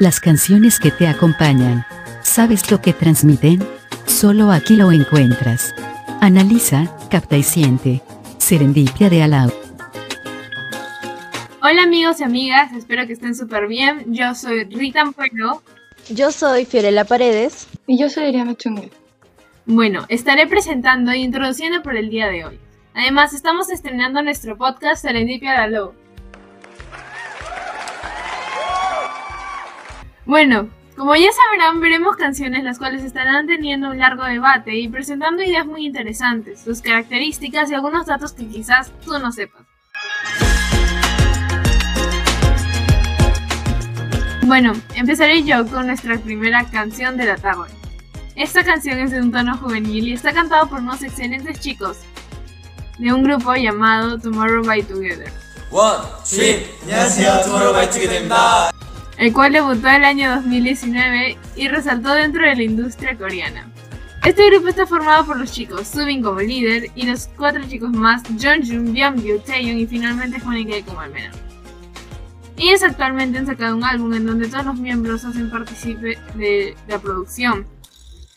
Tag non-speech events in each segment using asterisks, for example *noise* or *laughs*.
Las canciones que te acompañan. ¿Sabes lo que transmiten? Solo aquí lo encuentras. Analiza, capta y siente. Serendipia de Alau. Hola amigos y amigas, espero que estén súper bien. Yo soy Rita Ampuero. Yo soy Fiorella Paredes. Y yo soy Adriana Chungue. Bueno, estaré presentando e introduciendo por el día de hoy. Además, estamos estrenando nuestro podcast Serendipia de Alau. Bueno, como ya sabrán, veremos canciones las cuales estarán teniendo un largo debate y presentando ideas muy interesantes, sus características y algunos datos que quizás tú no sepas. Bueno, empezaré yo con nuestra primera canción de la tarde. Esta canción es de un tono juvenil y está cantado por unos excelentes chicos de un grupo llamado Tomorrow by Together. One, two, 안녕하세요. Tomorrow by Together입니다. el cual debutó el año 2019 y resaltó dentro de la industria coreana. Este grupo está formado por los chicos Subin como líder y los cuatro chicos más Jeonjun, Byungyu, Taeyong y finalmente Honey como el menor. Ellos actualmente han sacado un álbum en donde todos los miembros hacen partícipe de la producción.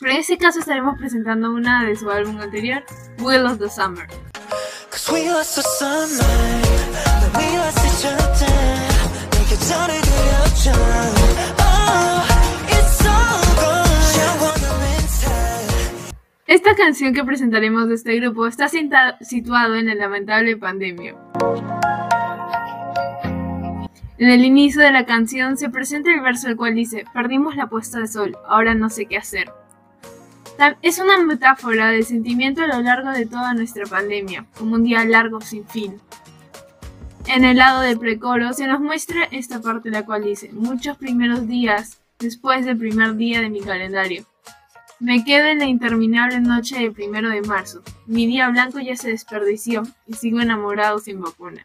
Pero en este caso estaremos presentando una de su álbum anterior, Will of the Summer. Esta canción que presentaremos de este grupo está situado en la lamentable pandemia. En el inicio de la canción se presenta el verso el cual dice, perdimos la puesta de sol, ahora no sé qué hacer. Es una metáfora de sentimiento a lo largo de toda nuestra pandemia, como un día largo sin fin. En el lado del precoro se nos muestra esta parte la cual dice, muchos primeros días después del primer día de mi calendario. Me quedo en la interminable noche del primero de marzo. Mi día blanco ya se desperdició y sigo enamorado sin vacuna.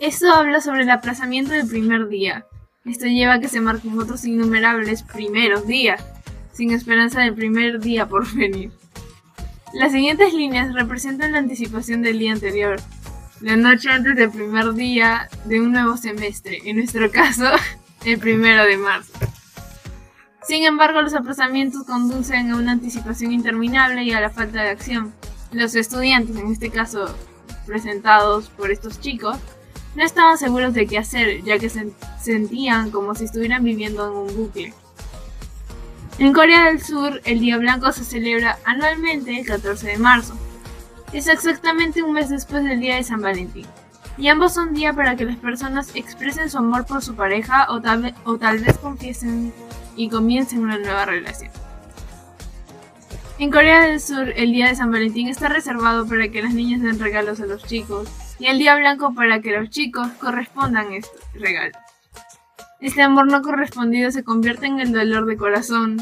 Esto habla sobre el aplazamiento del primer día. Esto lleva a que se marquen otros innumerables primeros días, sin esperanza del primer día por *laughs* venir. Las siguientes líneas representan la anticipación del día anterior, la noche antes del primer día de un nuevo semestre, en nuestro caso, *laughs* el primero de marzo. Sin embargo, los aplazamientos conducen a una anticipación interminable y a la falta de acción. Los estudiantes, en este caso presentados por estos chicos, no estaban seguros de qué hacer, ya que se sentían como si estuvieran viviendo en un bucle. En Corea del Sur, el Día Blanco se celebra anualmente el 14 de marzo, es exactamente un mes después del día de San Valentín. Y ambos son días para que las personas expresen su amor por su pareja o tal, o tal vez confiesen y comiencen una nueva relación. En Corea del Sur, el día de San Valentín está reservado para que las niñas den regalos a los chicos y el día blanco para que los chicos correspondan estos regalos. Este amor no correspondido se convierte en el dolor de corazón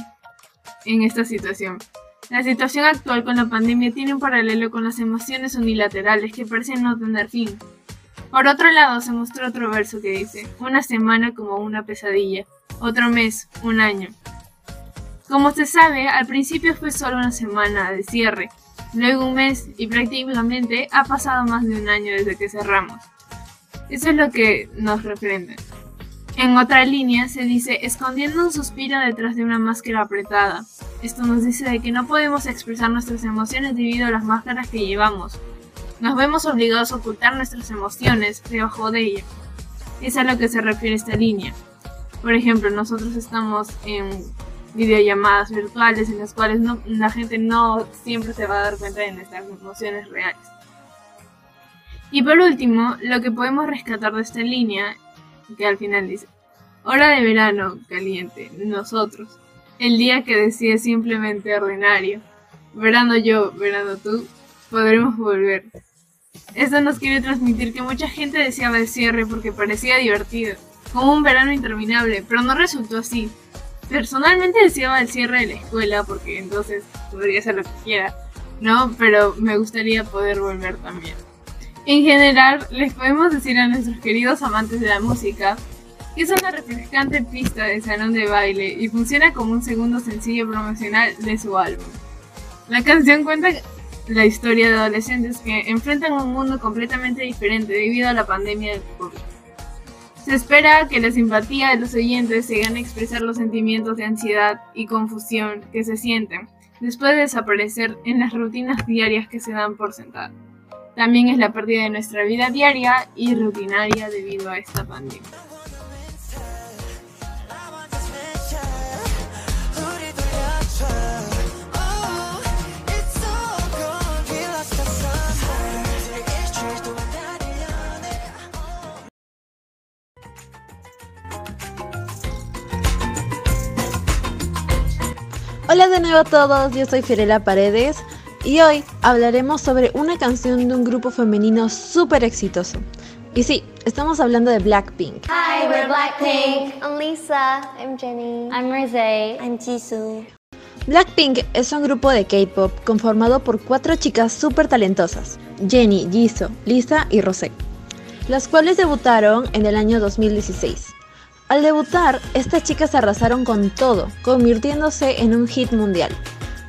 en esta situación. La situación actual con la pandemia tiene un paralelo con las emociones unilaterales que parecen no tener fin. Por otro lado, se mostró otro verso que dice, una semana como una pesadilla, otro mes, un año. Como se sabe, al principio fue solo una semana de cierre, luego un mes y prácticamente ha pasado más de un año desde que cerramos. Eso es lo que nos reprende. En otra línea se dice escondiendo un suspiro detrás de una máscara apretada. Esto nos dice de que no podemos expresar nuestras emociones debido a las máscaras que llevamos. Nos vemos obligados a ocultar nuestras emociones debajo de ella. Es a lo que se refiere esta línea. Por ejemplo, nosotros estamos en videollamadas virtuales en las cuales la gente no siempre se va a dar cuenta de nuestras emociones reales. Y por último, lo que podemos rescatar de esta línea que al final dice, hora de verano, caliente, nosotros, el día que decide simplemente ordinario, verano yo, verano tú, podremos volver. Esto nos quiere transmitir que mucha gente deseaba el cierre porque parecía divertido, como un verano interminable, pero no resultó así. Personalmente deseaba el cierre de la escuela porque entonces podría hacer lo que quiera, ¿no? Pero me gustaría poder volver también. En general, les podemos decir a nuestros queridos amantes de la música es una refrescante pista de salón de baile y funciona como un segundo sencillo promocional de su álbum. La canción cuenta la historia de adolescentes que enfrentan un mundo completamente diferente debido a la pandemia del COVID. Se espera que la simpatía de los oyentes se gane a expresar los sentimientos de ansiedad y confusión que se sienten después de desaparecer en las rutinas diarias que se dan por sentado. También es la pérdida de nuestra vida diaria y rutinaria debido a esta pandemia. Hola de nuevo a todos, yo soy Fiorella Paredes y hoy hablaremos sobre una canción de un grupo femenino súper exitoso. Y sí, estamos hablando de Blackpink. Hi, we're Blackpink. I'm Lisa. I'm Jenny. I'm Rosé. I'm Jisoo. Blackpink es un grupo de K-pop conformado por cuatro chicas súper talentosas: Jenny, Jisoo, Lisa y Rosé, las cuales debutaron en el año 2016. Al debutar, estas chicas arrasaron con todo, convirtiéndose en un hit mundial,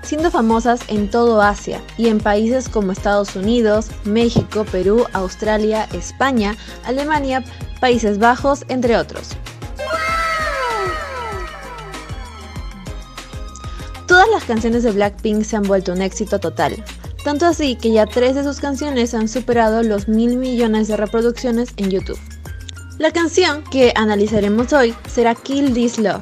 siendo famosas en todo Asia y en países como Estados Unidos, México, Perú, Australia, España, Alemania, Países Bajos, entre otros. Todas las canciones de Blackpink se han vuelto un éxito total, tanto así que ya tres de sus canciones han superado los mil millones de reproducciones en YouTube. La canción que analizaremos hoy será Kill This Love.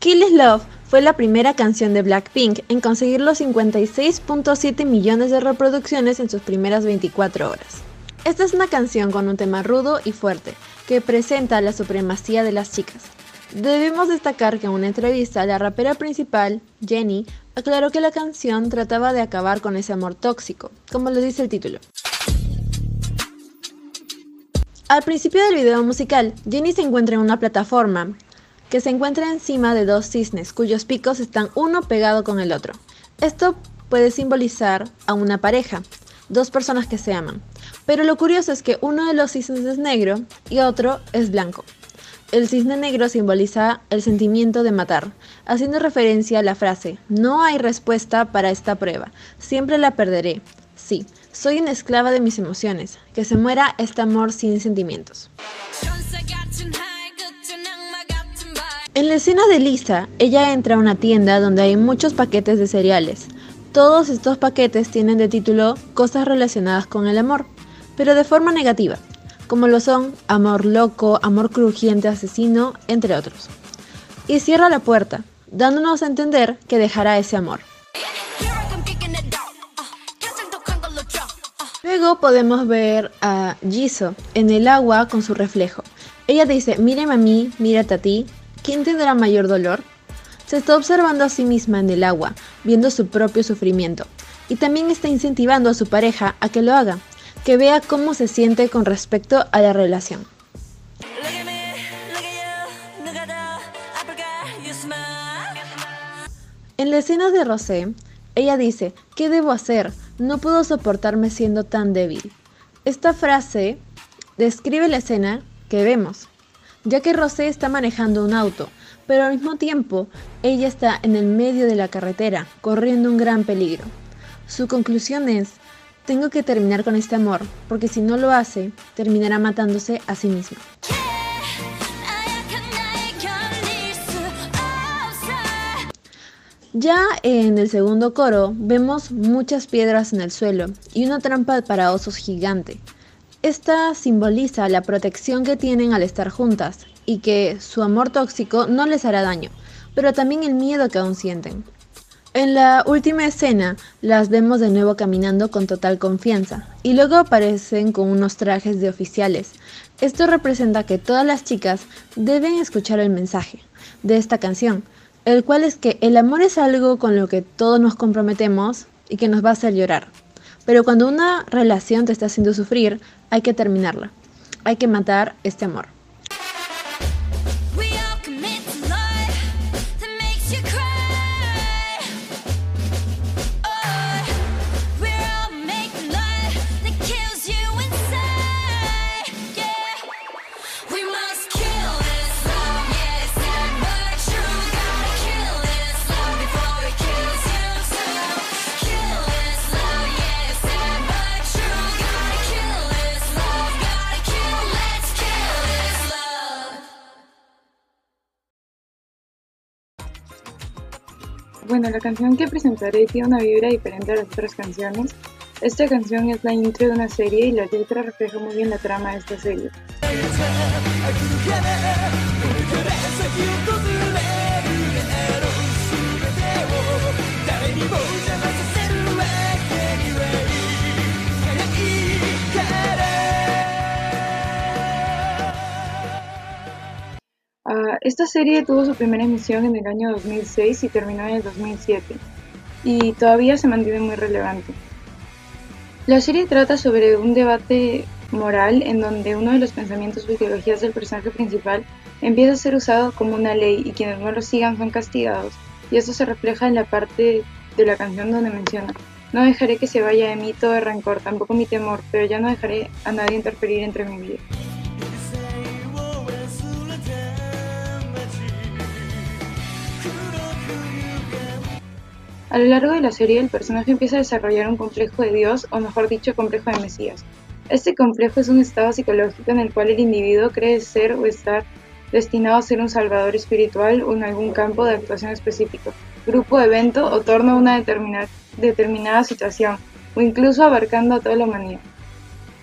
Kill This Love fue la primera canción de Blackpink en conseguir los 56.7 millones de reproducciones en sus primeras 24 horas. Esta es una canción con un tema rudo y fuerte, que presenta la supremacía de las chicas. Debemos destacar que en una entrevista la rapera principal, Jenny, aclaró que la canción trataba de acabar con ese amor tóxico, como lo dice el título. Al principio del video musical, Jenny se encuentra en una plataforma que se encuentra encima de dos cisnes cuyos picos están uno pegado con el otro. Esto puede simbolizar a una pareja, dos personas que se aman. Pero lo curioso es que uno de los cisnes es negro y otro es blanco. El cisne negro simboliza el sentimiento de matar, haciendo referencia a la frase, no hay respuesta para esta prueba, siempre la perderé. Sí, soy una esclava de mis emociones, que se muera este amor sin sentimientos. En la escena de Lisa, ella entra a una tienda donde hay muchos paquetes de cereales. Todos estos paquetes tienen de título cosas relacionadas con el amor, pero de forma negativa, como lo son amor loco, amor crujiente asesino, entre otros. Y cierra la puerta, dándonos a entender que dejará ese amor. Luego podemos ver a Jisoo en el agua con su reflejo. Ella dice, míreme a mí, mírate a ti, ¿quién tendrá mayor dolor? Se está observando a sí misma en el agua, viendo su propio sufrimiento, y también está incentivando a su pareja a que lo haga, que vea cómo se siente con respecto a la relación. En la escena de Rosé, ella dice, ¿qué debo hacer? No puedo soportarme siendo tan débil. Esta frase describe la escena que vemos, ya que Rosé está manejando un auto pero al mismo tiempo ella está en el medio de la carretera, corriendo un gran peligro. Su conclusión es, tengo que terminar con este amor, porque si no lo hace, terminará matándose a sí misma. Ya en el segundo coro vemos muchas piedras en el suelo y una trampa para osos gigante. Esta simboliza la protección que tienen al estar juntas y que su amor tóxico no les hará daño, pero también el miedo que aún sienten. En la última escena las vemos de nuevo caminando con total confianza y luego aparecen con unos trajes de oficiales. Esto representa que todas las chicas deben escuchar el mensaje de esta canción, el cual es que el amor es algo con lo que todos nos comprometemos y que nos va a hacer llorar. Pero cuando una relación te está haciendo sufrir, hay que terminarla. Hay que matar este amor. Bueno, la canción que presentaré tiene una vibra diferente a las otras canciones. Esta canción es la intro de una serie y la letra refleja muy bien la trama de esta serie. Esta serie tuvo su primera emisión en el año 2006 y terminó en el 2007, y todavía se mantiene muy relevante. La serie trata sobre un debate moral en donde uno de los pensamientos o ideologías del personaje principal empieza a ser usado como una ley y quienes no lo sigan son castigados, y eso se refleja en la parte de la canción donde menciona, no dejaré que se vaya de mí todo el rencor, tampoco mi temor, pero ya no dejaré a nadie interferir entre mi vida. A lo largo de la serie, el personaje empieza a desarrollar un complejo de Dios, o mejor dicho, complejo de Mesías. Este complejo es un estado psicológico en el cual el individuo cree ser o estar destinado a ser un salvador espiritual o en algún campo de actuación específico, grupo, evento o torno a una determinada, situación, o incluso abarcando a toda la humanidad.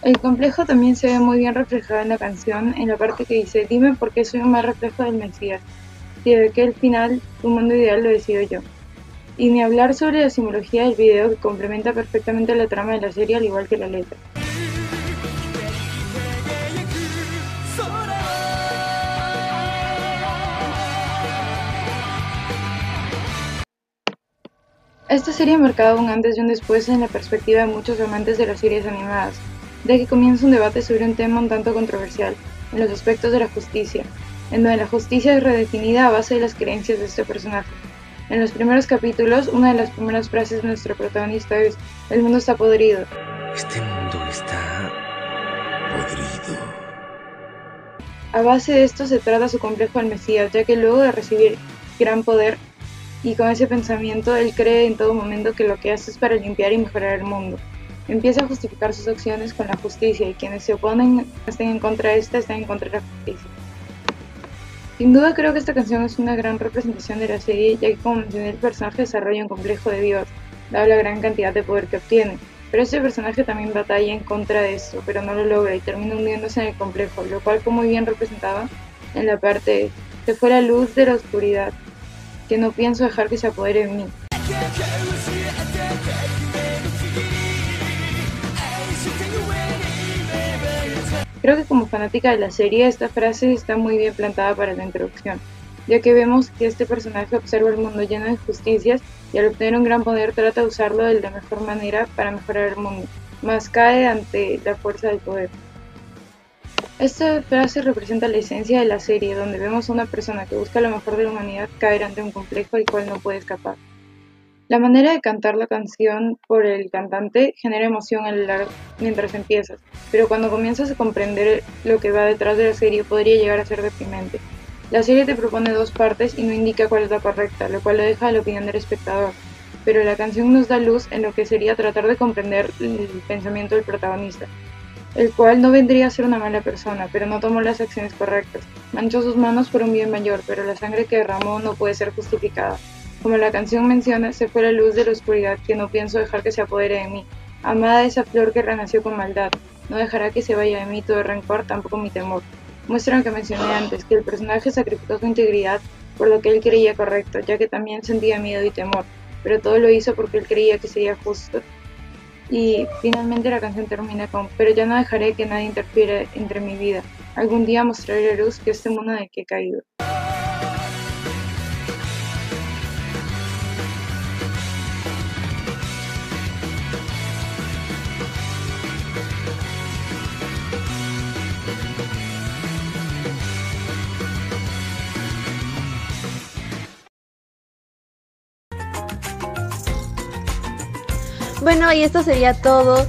El complejo también se ve muy bien reflejado en la canción, en la parte que dice, dime por qué soy un mal reflejo del Mesías, y de que al final tu mundo ideal lo decido yo. Y ni hablar sobre la simbología del video que complementa perfectamente la trama de la serie al igual que la letra. Esta serie ha marcado un antes y un después en la perspectiva de muchos amantes de las series animadas, de que comienza un debate sobre un tema un tanto controversial, en los aspectos de la justicia, en donde la justicia es redefinida a base de las creencias de este personaje, en los primeros capítulos, una de las primeras frases de nuestro protagonista es, el mundo está podrido. Este mundo está podrido. A base de esto se trata su complejo al Mesías, ya que luego de recibir gran poder y con ese pensamiento, él cree en todo momento que lo que hace es para limpiar y mejorar el mundo. Empieza a justificar sus acciones con la justicia y quienes se oponen estén en contra de esta están en contra de la justicia. Sin duda creo que esta canción es una gran representación de la serie, ya que como mencioné el personaje desarrolla un complejo de Dios, dado la gran cantidad de poder que obtiene. Pero este personaje también batalla en contra de esto, pero no lo logra y termina hundiéndose en el complejo, lo cual muy bien representado en la parte se fue la luz de la oscuridad, que no pienso dejar que se apodere de mí. Creo que como fanática de la serie esta frase está muy bien plantada para la introducción, ya que vemos que este personaje observa el mundo lleno de injusticias y al obtener un gran poder trata de usarlo de la mejor manera para mejorar el mundo, más cae ante la fuerza del poder. Esta frase representa la esencia de la serie, donde vemos a una persona que busca lo mejor de la humanidad caer ante un complejo del cual no puede escapar. La manera de cantar la canción por el cantante genera emoción mientras empiezas, pero cuando comienzas a comprender lo que va detrás de la serie podría llegar a ser deprimente. La serie te propone dos partes y no indica cuál es la correcta, lo cual lo deja a la opinión del espectador, pero la canción nos da luz en lo que sería tratar de comprender el pensamiento del protagonista, el cual no vendría a ser una mala persona, pero no tomó las acciones correctas. Manchó sus manos por un bien mayor, pero la sangre que derramó no puede ser justificada. Como la canción menciona, se fue la luz de la oscuridad que no pienso dejar que se apodere de mí. Amada esa flor que renació con maldad, no dejará que se vaya de mí todo rencor, tampoco mi temor. Muestran que mencioné antes que el personaje sacrificó su integridad por lo que él creía correcto, ya que también sentía miedo y temor, pero todo lo hizo porque él creía que sería justo. Y finalmente la canción termina con, pero ya no dejaré que nadie interfiera entre mi vida. Algún día mostraré la luz que este mundo en el que he caído. Bueno, y esto sería todo.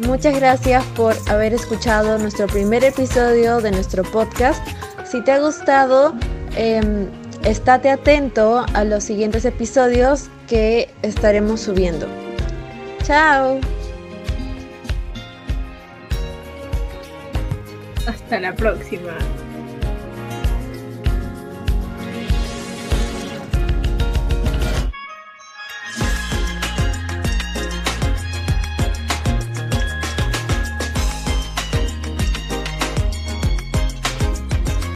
Muchas gracias por haber escuchado nuestro primer episodio de nuestro podcast. Si te ha gustado, eh, estate atento a los siguientes episodios que estaremos subiendo. Chao. Hasta la próxima.